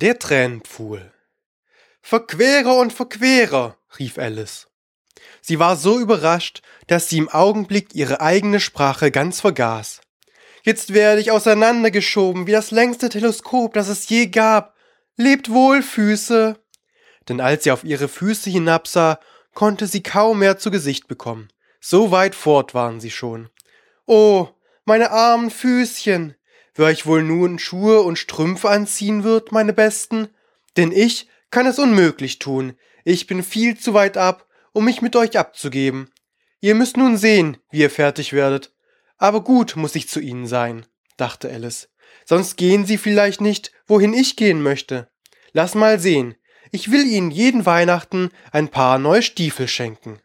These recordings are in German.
Der Tränenpfuhl. Verquerer und Verquerer, rief Alice. Sie war so überrascht, dass sie im Augenblick ihre eigene Sprache ganz vergaß. Jetzt werde ich auseinandergeschoben wie das längste Teleskop, das es je gab. Lebt wohl, Füße. Denn als sie auf ihre Füße hinabsah, konnte sie kaum mehr zu Gesicht bekommen. So weit fort waren sie schon. Oh, meine armen Füßchen. Wer euch wohl nun Schuhe und Strümpfe anziehen wird, meine Besten? Denn ich kann es unmöglich tun. Ich bin viel zu weit ab, um mich mit euch abzugeben. Ihr müsst nun sehen, wie ihr fertig werdet. Aber gut muss ich zu ihnen sein, dachte Alice. Sonst gehen sie vielleicht nicht, wohin ich gehen möchte. Lass mal sehen. Ich will ihnen jeden Weihnachten ein paar neue Stiefel schenken.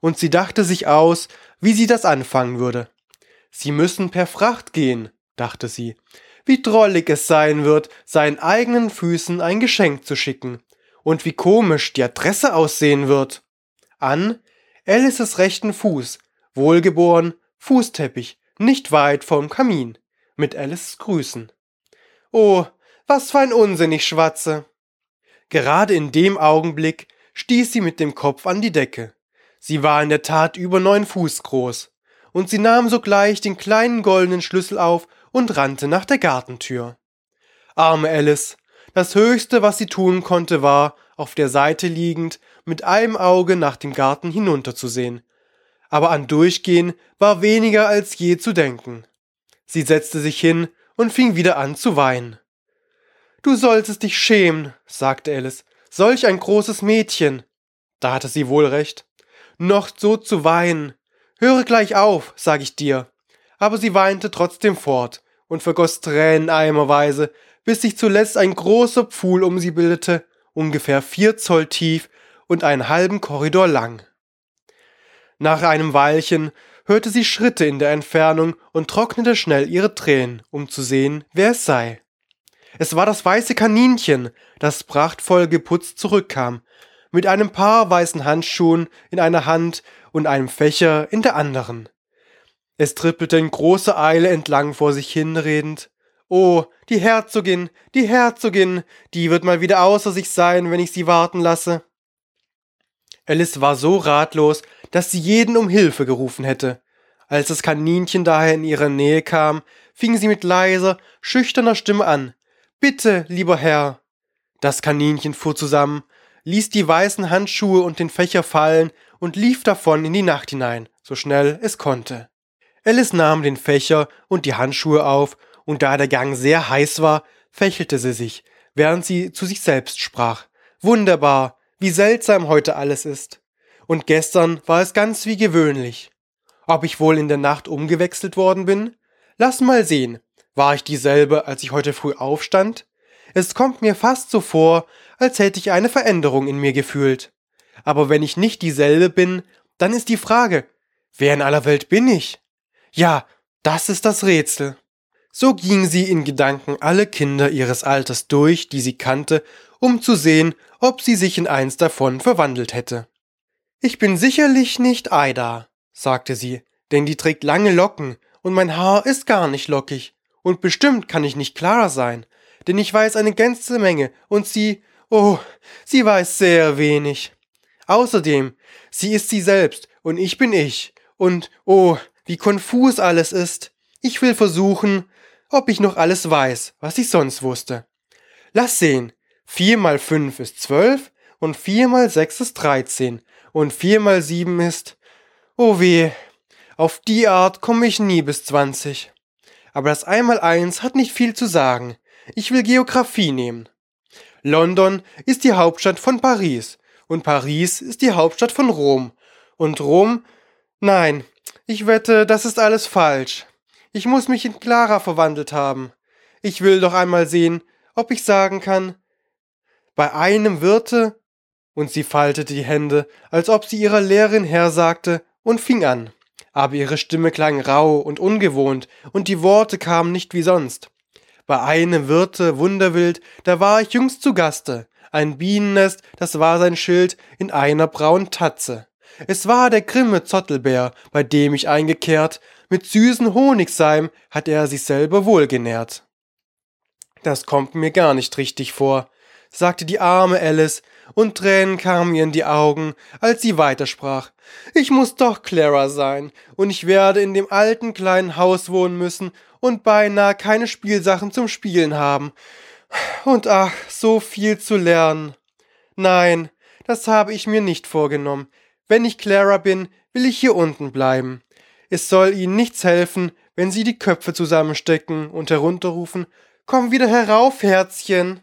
Und sie dachte sich aus, wie sie das anfangen würde. Sie müssen per Fracht gehen, dachte sie. Wie drollig es sein wird, seinen eigenen Füßen ein Geschenk zu schicken. Und wie komisch die Adresse aussehen wird. An Alices rechten Fuß, wohlgeboren, Fußteppich, nicht weit vom Kamin, mit Alice Grüßen. Oh, was für ein Unsinn ich schwatze. Gerade in dem Augenblick stieß sie mit dem Kopf an die Decke. Sie war in der Tat über neun Fuß groß, und sie nahm sogleich den kleinen goldenen Schlüssel auf und rannte nach der Gartentür. Arme Alice, das Höchste, was sie tun konnte, war, auf der Seite liegend, mit einem Auge nach dem Garten hinunterzusehen. Aber an Durchgehen war weniger als je zu denken. Sie setzte sich hin und fing wieder an zu weinen. Du solltest dich schämen, sagte Alice. Solch ein großes Mädchen. Da hatte sie wohl recht. Noch so zu weinen. Höre gleich auf, sag ich dir. Aber sie weinte trotzdem fort und vergoß Tränen eimerweise, bis sich zuletzt ein großer Pfuhl um sie bildete, ungefähr vier Zoll tief und einen halben Korridor lang. Nach einem Weilchen hörte sie Schritte in der Entfernung und trocknete schnell ihre Tränen, um zu sehen, wer es sei. Es war das weiße Kaninchen, das prachtvoll geputzt zurückkam, mit einem paar weißen Handschuhen in einer Hand und einem Fächer in der anderen. Es trippelte in großer Eile entlang vor sich hinredend. Oh, die Herzogin, die Herzogin, die wird mal wieder außer sich sein, wenn ich sie warten lasse. Alice war so ratlos, dass sie jeden um Hilfe gerufen hätte. Als das Kaninchen daher in ihre Nähe kam, fing sie mit leiser, schüchterner Stimme an. Bitte, lieber Herr. Das Kaninchen fuhr zusammen, ließ die weißen Handschuhe und den Fächer fallen und lief davon in die Nacht hinein, so schnell es konnte. Alice nahm den Fächer und die Handschuhe auf, und da der Gang sehr heiß war, fächelte sie sich, während sie zu sich selbst sprach. Wunderbar, wie seltsam heute alles ist. Und gestern war es ganz wie gewöhnlich. Ob ich wohl in der Nacht umgewechselt worden bin? Lass mal sehen. War ich dieselbe, als ich heute früh aufstand? Es kommt mir fast so vor, als hätte ich eine Veränderung in mir gefühlt. Aber wenn ich nicht dieselbe bin, dann ist die Frage, wer in aller Welt bin ich? Ja, das ist das Rätsel. So ging sie in Gedanken alle Kinder ihres Alters durch, die sie kannte, um zu sehen, ob sie sich in eins davon verwandelt hätte. Ich bin sicherlich nicht Aida, sagte sie, denn die trägt lange Locken und mein Haar ist gar nicht lockig. Und bestimmt kann ich nicht Clara sein, denn ich weiß eine ganze Menge und sie, oh, sie weiß sehr wenig. Außerdem, sie ist sie selbst und ich bin ich. Und, oh, wie konfus alles ist. Ich will versuchen, ob ich noch alles weiß, was ich sonst wusste. Lass sehen. Vier mal fünf ist zwölf und vier mal sechs ist dreizehn und vier mal sieben ist, oh weh, auf die Art komme ich nie bis zwanzig. Aber das einmal eins hat nicht viel zu sagen. Ich will Geographie nehmen. London ist die Hauptstadt von Paris und Paris ist die Hauptstadt von Rom und Rom, nein, ich wette, das ist alles falsch. Ich muss mich in Clara verwandelt haben. Ich will doch einmal sehen, ob ich sagen kann. Bei einem Wirte, und sie faltete die Hände, als ob sie ihrer Lehrerin hersagte, und fing an. Aber ihre Stimme klang rau und ungewohnt, und die Worte kamen nicht wie sonst. Bei einem Wirte wunderwild, da war ich jüngst zu Gaste. Ein Bienennest, das war sein Schild in einer braunen Tatze. Es war der grimme Zottelbär, bei dem ich eingekehrt, mit süßen Honigseim hat er sich selber wohlgenährt. Das kommt mir gar nicht richtig vor, sagte die arme Alice, und Tränen kamen ihr in die Augen, als sie weitersprach. Ich muss doch Clara sein, und ich werde in dem alten kleinen Haus wohnen müssen und beinahe keine Spielsachen zum Spielen haben. Und ach, so viel zu lernen. Nein, das habe ich mir nicht vorgenommen. Wenn ich Clara bin, will ich hier unten bleiben. Es soll ihnen nichts helfen, wenn sie die Köpfe zusammenstecken und herunterrufen, Komm wieder herauf, Herzchen.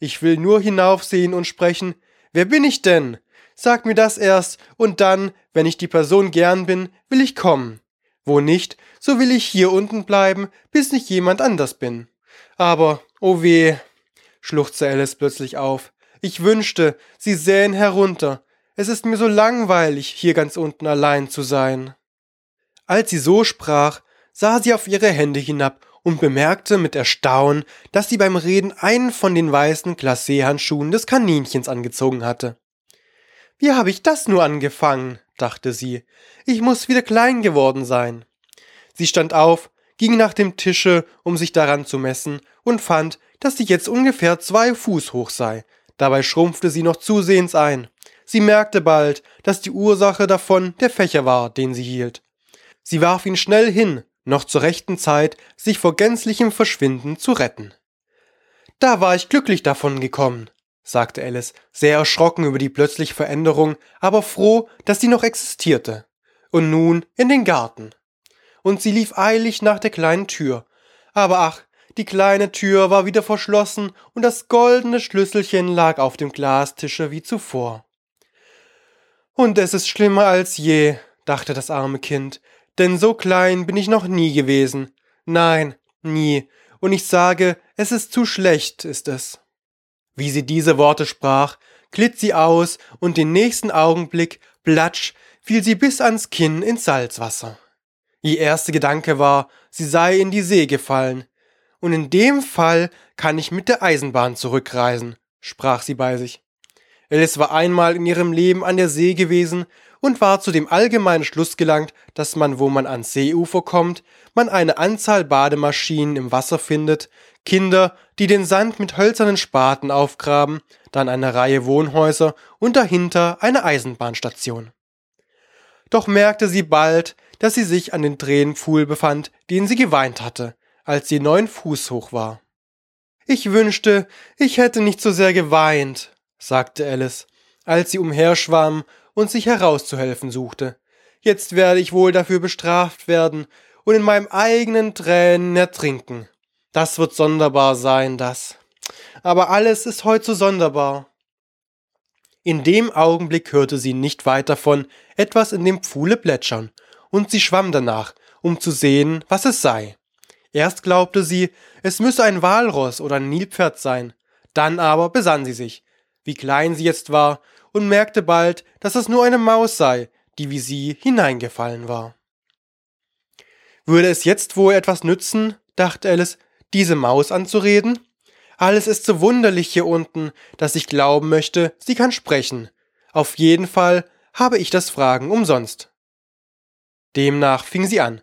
Ich will nur hinaufsehen und sprechen, wer bin ich denn? Sag mir das erst, und dann, wenn ich die Person gern bin, will ich kommen. Wo nicht, so will ich hier unten bleiben, bis ich jemand anders bin. Aber, oh weh, schluchzte Alice plötzlich auf. Ich wünschte, sie sähen herunter. Es ist mir so langweilig, hier ganz unten allein zu sein. Als sie so sprach, sah sie auf ihre Hände hinab und bemerkte mit Erstaunen, dass sie beim Reden einen von den weißen Glacé-Handschuhen des Kaninchens angezogen hatte. Wie habe ich das nur angefangen? dachte sie. Ich muss wieder klein geworden sein. Sie stand auf, ging nach dem Tische, um sich daran zu messen, und fand, dass sie jetzt ungefähr zwei Fuß hoch sei. Dabei schrumpfte sie noch zusehends ein. Sie merkte bald, dass die Ursache davon der Fächer war, den sie hielt. Sie warf ihn schnell hin, noch zur rechten Zeit, sich vor gänzlichem Verschwinden zu retten. Da war ich glücklich davon gekommen, sagte Alice, sehr erschrocken über die plötzliche Veränderung, aber froh, dass sie noch existierte. Und nun in den Garten. Und sie lief eilig nach der kleinen Tür. Aber ach, die kleine Tür war wieder verschlossen und das goldene Schlüsselchen lag auf dem Glastische wie zuvor. Und es ist schlimmer als je, dachte das arme Kind, denn so klein bin ich noch nie gewesen. Nein, nie. Und ich sage, es ist zu schlecht, ist es. Wie sie diese Worte sprach, glitt sie aus und den nächsten Augenblick, platsch, fiel sie bis ans Kinn ins Salzwasser. Ihr erster Gedanke war, sie sei in die See gefallen. Und in dem Fall kann ich mit der Eisenbahn zurückreisen, sprach sie bei sich. Alice war einmal in ihrem Leben an der See gewesen und war zu dem allgemeinen Schluss gelangt, dass man, wo man ans Seeufer kommt, man eine Anzahl Bademaschinen im Wasser findet, Kinder, die den Sand mit hölzernen Spaten aufgraben, dann eine Reihe Wohnhäuser und dahinter eine Eisenbahnstation. Doch merkte sie bald, dass sie sich an den Tränenpfuhl befand, den sie geweint hatte, als sie neun Fuß hoch war. Ich wünschte, ich hätte nicht so sehr geweint, sagte Alice, als sie umherschwamm und sich herauszuhelfen suchte. Jetzt werde ich wohl dafür bestraft werden und in meinem eigenen Tränen ertrinken. Das wird sonderbar sein, das. Aber alles ist heut so sonderbar. In dem Augenblick hörte sie nicht weit davon etwas in dem Pfuhle plätschern, und sie schwamm danach, um zu sehen, was es sei. Erst glaubte sie, es müsse ein Walross oder ein Nilpferd sein, dann aber besann sie sich, wie klein sie jetzt war und merkte bald, dass es nur eine Maus sei, die wie sie hineingefallen war. Würde es jetzt wohl etwas nützen, dachte Alice, diese Maus anzureden? Alles ist so wunderlich hier unten, dass ich glauben möchte, sie kann sprechen. Auf jeden Fall habe ich das Fragen umsonst. Demnach fing sie an.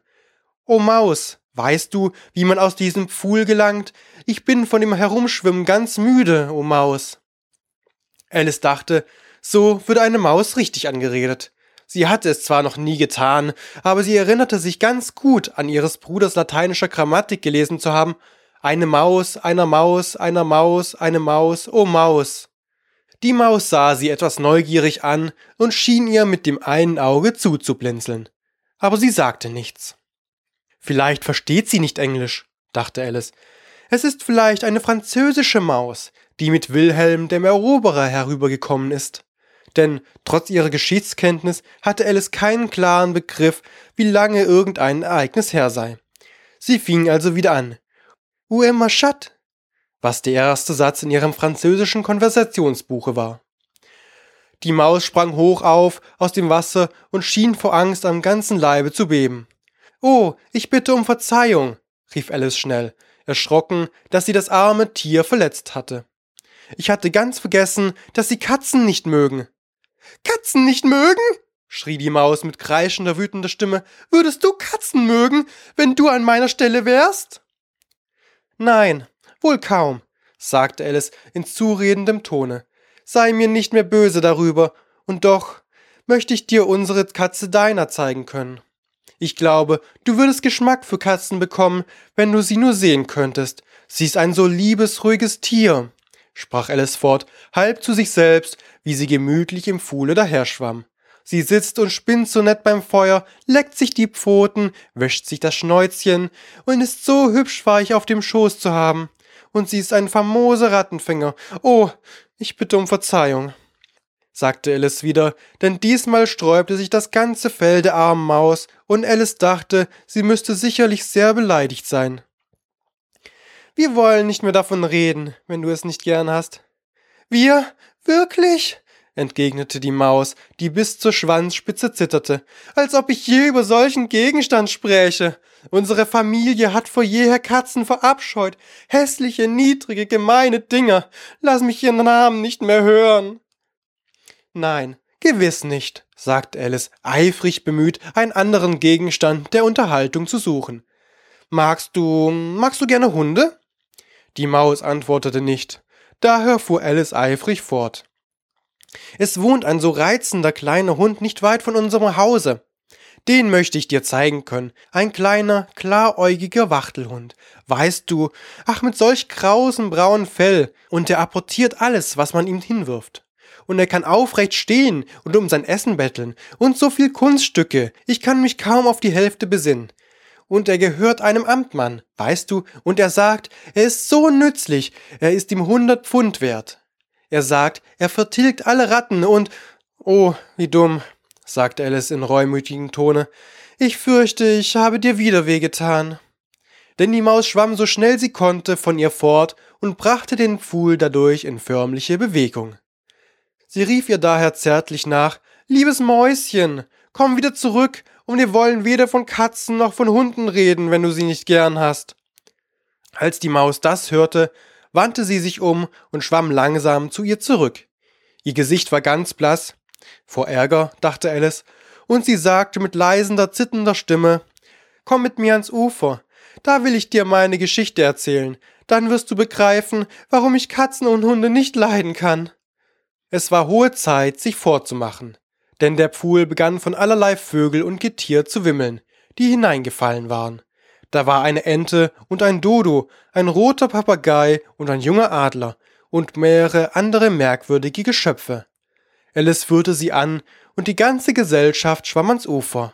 O Maus, weißt du, wie man aus diesem Pfuhl gelangt? Ich bin von dem Herumschwimmen ganz müde, o Maus. Alice dachte, so würde eine Maus richtig angeredet. Sie hatte es zwar noch nie getan, aber sie erinnerte sich ganz gut an ihres Bruders lateinischer Grammatik gelesen zu haben. Eine Maus, einer Maus, einer Maus, eine Maus, oh Maus. Die Maus sah sie etwas neugierig an und schien ihr mit dem einen Auge zuzublinzeln. Aber sie sagte nichts. Vielleicht versteht sie nicht Englisch, dachte Alice. Es ist vielleicht eine französische Maus, die mit Wilhelm dem Eroberer herübergekommen ist denn trotz ihrer Geschichtskenntnis hatte Alice keinen klaren Begriff, wie lange irgendein Ereignis her sei. Sie fing also wieder an. Où ma chatte? Was der erste Satz in ihrem französischen Konversationsbuche war. Die Maus sprang hoch auf aus dem Wasser und schien vor Angst am ganzen Leibe zu beben. Oh, ich bitte um Verzeihung, rief Alice schnell, erschrocken, dass sie das arme Tier verletzt hatte. Ich hatte ganz vergessen, dass sie Katzen nicht mögen. Katzen nicht mögen? schrie die Maus mit kreischender, wütender Stimme. Würdest du Katzen mögen, wenn du an meiner Stelle wärst? Nein, Wohl kaum, sagte Alice in zuredendem Tone. Sei mir nicht mehr böse darüber, und doch möchte ich dir unsere Katze Deiner zeigen können. Ich glaube, du würdest Geschmack für Katzen bekommen, wenn du sie nur sehen könntest. Sie ist ein so liebes, ruhiges Tier, sprach Alice fort, halb zu sich selbst, wie sie gemütlich im Fuhle daherschwamm. Sie sitzt und spinnt so nett beim Feuer, leckt sich die Pfoten, wäscht sich das Schnäuzchen und ist so hübsch weich auf dem Schoß zu haben. Und sie ist ein famoser Rattenfänger. Oh, ich bitte um Verzeihung sagte Alice wieder, denn diesmal sträubte sich das ganze Fell der armen Maus, und Alice dachte, sie müsste sicherlich sehr beleidigt sein. Wir wollen nicht mehr davon reden, wenn du es nicht gern hast. Wir? Wirklich? entgegnete die Maus, die bis zur Schwanzspitze zitterte, als ob ich je über solchen Gegenstand spräche. Unsere Familie hat vor jeher Katzen verabscheut, hässliche, niedrige, gemeine Dinger. Lass mich ihren Namen nicht mehr hören. Nein, gewiss nicht, sagte Alice, eifrig bemüht, einen anderen Gegenstand der Unterhaltung zu suchen. Magst du, magst du gerne Hunde? Die Maus antwortete nicht. Daher fuhr Alice eifrig fort. Es wohnt ein so reizender kleiner Hund nicht weit von unserem Hause. Den möchte ich dir zeigen können. Ein kleiner, klaräugiger Wachtelhund. Weißt du, ach, mit solch krausem braunen Fell, und er apportiert alles, was man ihm hinwirft und er kann aufrecht stehen und um sein Essen betteln und so viel Kunststücke, ich kann mich kaum auf die Hälfte besinnen. Und er gehört einem Amtmann, weißt du, und er sagt, er ist so nützlich, er ist ihm hundert Pfund wert. Er sagt, er vertilgt alle Ratten und, oh, wie dumm, sagte Alice in reumütigem Tone, ich fürchte, ich habe dir wieder wehgetan. Denn die Maus schwamm so schnell sie konnte von ihr fort und brachte den Pfuhl dadurch in förmliche Bewegung. Sie rief ihr daher zärtlich nach Liebes Mäuschen, komm wieder zurück, und wir wollen weder von Katzen noch von Hunden reden, wenn du sie nicht gern hast. Als die Maus das hörte, wandte sie sich um und schwamm langsam zu ihr zurück. Ihr Gesicht war ganz blass, vor Ärger, dachte Alice, und sie sagte mit leisender, zitternder Stimme Komm mit mir ans Ufer, da will ich dir meine Geschichte erzählen, dann wirst du begreifen, warum ich Katzen und Hunde nicht leiden kann. Es war hohe Zeit, sich vorzumachen, denn der Pfuhl begann von allerlei Vögel und Getier zu wimmeln, die hineingefallen waren. Da war eine Ente und ein Dodo, ein roter Papagei und ein junger Adler und mehrere andere merkwürdige Geschöpfe. Alice führte sie an, und die ganze Gesellschaft schwamm ans Ufer.